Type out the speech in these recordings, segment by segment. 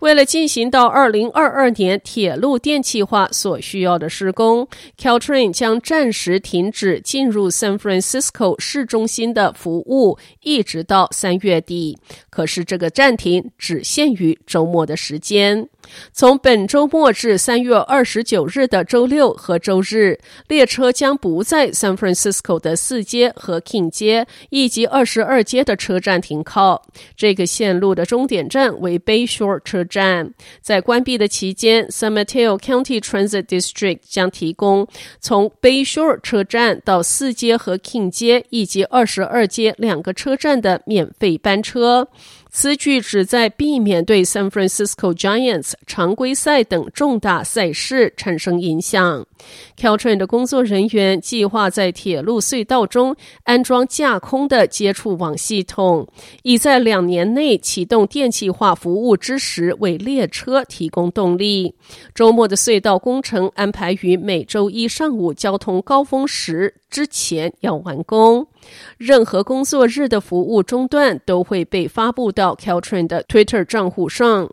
为了进行到二零二二年铁路电气化所需要的施工，Caltrain 将暂时停止进入 San Francisco 市中心的服务，一直到三月底。可是这个暂停只限于周末的时间。从本周末至三月二十九日的周六和周日，列车将不在 San Francisco 的四街和 King 街以及二十二街的车站停靠。这个线路的终点站为 Bayshore 车站。在关闭的期间，San Mateo County Transit District 将提供从 Bayshore 车站到四街和 King 街以及二十二街两个车站的免费班车。此举旨在避免对 San Francisco Giants 常规赛等重大赛事产生影响。Caltrain 的工作人员计划在铁路隧道中安装架空的接触网系统，以在两年内启动电气化服务之时为列车提供动力。周末的隧道工程安排于每周一上午交通高峰时之前要完工。任何工作日的服务中断都会被发布到 Caltrain 的 Twitter 账户上。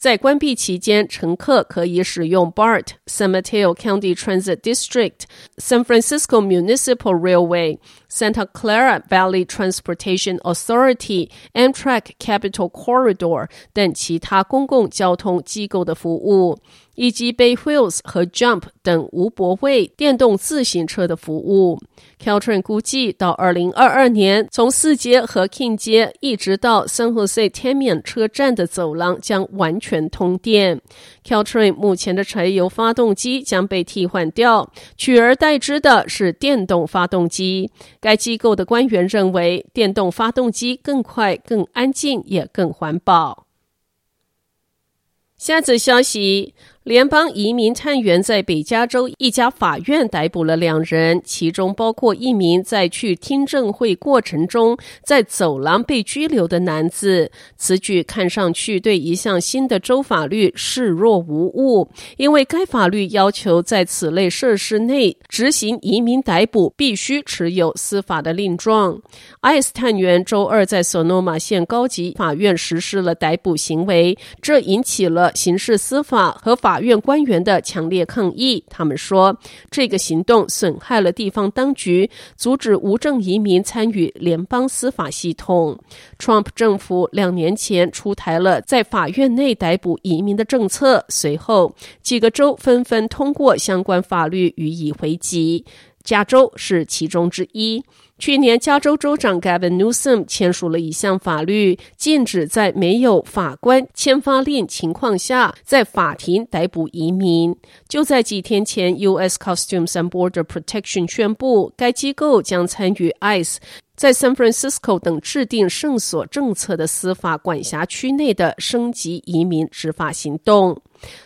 在关闭期间，乘客可以使用 BART、San Mateo County Transit District、San Francisco Municipal Railway、Santa Clara Valley Transportation Authority、Amtrak Capital Corridor 等其他公共交通机构的服务。以及 Bay Wheels 和 Jump 等无泊位电动自行车的服务。Caltrain 估计到二零二二年，从四街和 King 街一直到 San Jose t a m i a n 车站的走廊将完全通电。Caltrain 目前的柴油发动机将被替换掉，取而代之的是电动发动机。该机构的官员认为，电动发动机更快、更安静，也更环保。下则消息。联邦移民探员在北加州一家法院逮捕了两人，其中包括一名在去听证会过程中在走廊被拘留的男子。此举看上去对一项新的州法律视若无物，因为该法律要求在此类设施内执行移民逮捕必须持有司法的令状。艾斯探员周二在索诺玛县高级法院实施了逮捕行为，这引起了刑事司法和法。法院官员的强烈抗议，他们说这个行动损害了地方当局，阻止无证移民参与联邦司法系统。Trump 政府两年前出台了在法院内逮捕移民的政策，随后几个州纷纷通过相关法律予以回击，加州是其中之一。去年，加州州长 Gavin Newsom 签署了一项法律，禁止在没有法官签发令情况下，在法庭逮捕移民。就在几天前，U.S. Customs and Border Protection 宣布，该机构将参与 ICE 在 San Francisco 等制定圣所政策的司法管辖区内的升级移民执法行动。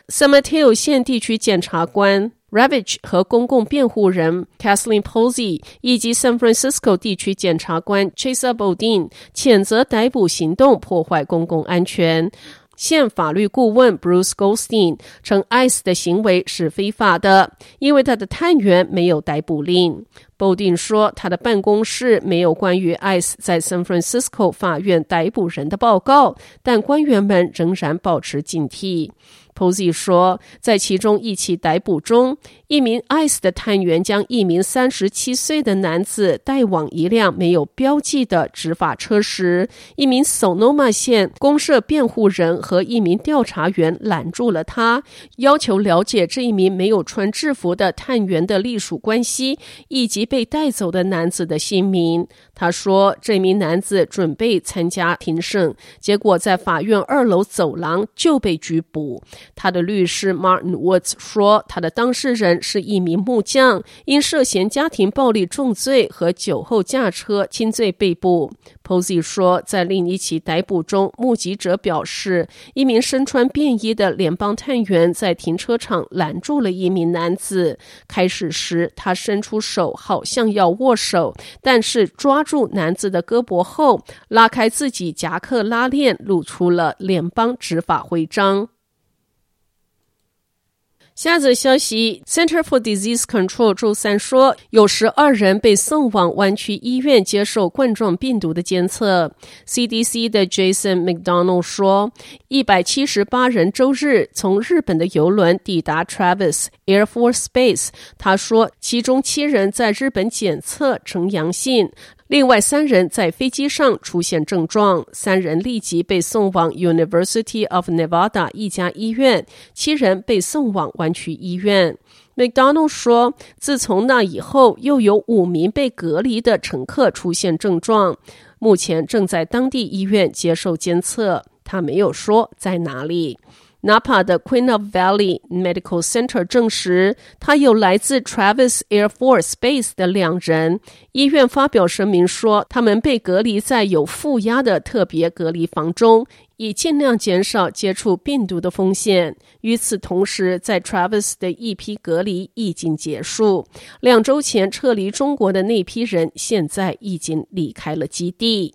San Mateo 县地区检察官。Ravage 和公共辩护人 Kathleen Posey 以及 San Francisco 地区检察官 Chesa Boldin 谴责逮捕行动破坏公共安全。现法律顾问 Bruce Goldstein 称 ICE 的行为是非法的，因为他的探员没有逮捕令。Boudin 说，他的办公室没有关于 ICE 在 San Francisco 法院逮捕人的报告，但官员们仍然保持警惕。Posey 说，在其中一起逮捕中，一名 ICE 的探员将一名三十七岁的男子带往一辆没有标记的执法车时，一名 Sonoma 县公社辩护人和一名调查员拦住了他，要求了解这一名没有穿制服的探员的隶属关系以及被带走的男子的姓名。他说，这名男子准备参加庭审，结果在法院二楼走廊就被拘捕。他的律师 Martin Woods 说，他的当事人是一名木匠，因涉嫌家庭暴力重罪和酒后驾车轻罪被捕。Posey 说，在另一起逮捕中，目击者表示，一名身穿便衣的联邦探员在停车场拦住了一名男子。开始时，他伸出手，好像要握手，但是抓住男子的胳膊后，拉开自己夹克拉链，露出了联邦执法徽章。下则消息，Center for Disease Control 周三说，有十二人被送往湾区医院接受冠状病毒的监测。CDC 的 Jason McDonald 说，一百七十八人周日从日本的游轮抵达 Travis Air Force Base。他说，其中七人在日本检测呈阳性。另外三人在飞机上出现症状，三人立即被送往 University of Nevada 一家医院，七人被送往湾区医院。McDonald 说，自从那以后，又有五名被隔离的乘客出现症状，目前正在当地医院接受监测。他没有说在哪里。Napa 的 Queen of Valley Medical Center 证实，他有来自 Travis Air Force Base 的两人。医院发表声明说，他们被隔离在有负压的特别隔离房中，以尽量减少接触病毒的风险。与此同时，在 Travis 的一批隔离已经结束。两周前撤离中国的那批人，现在已经离开了基地。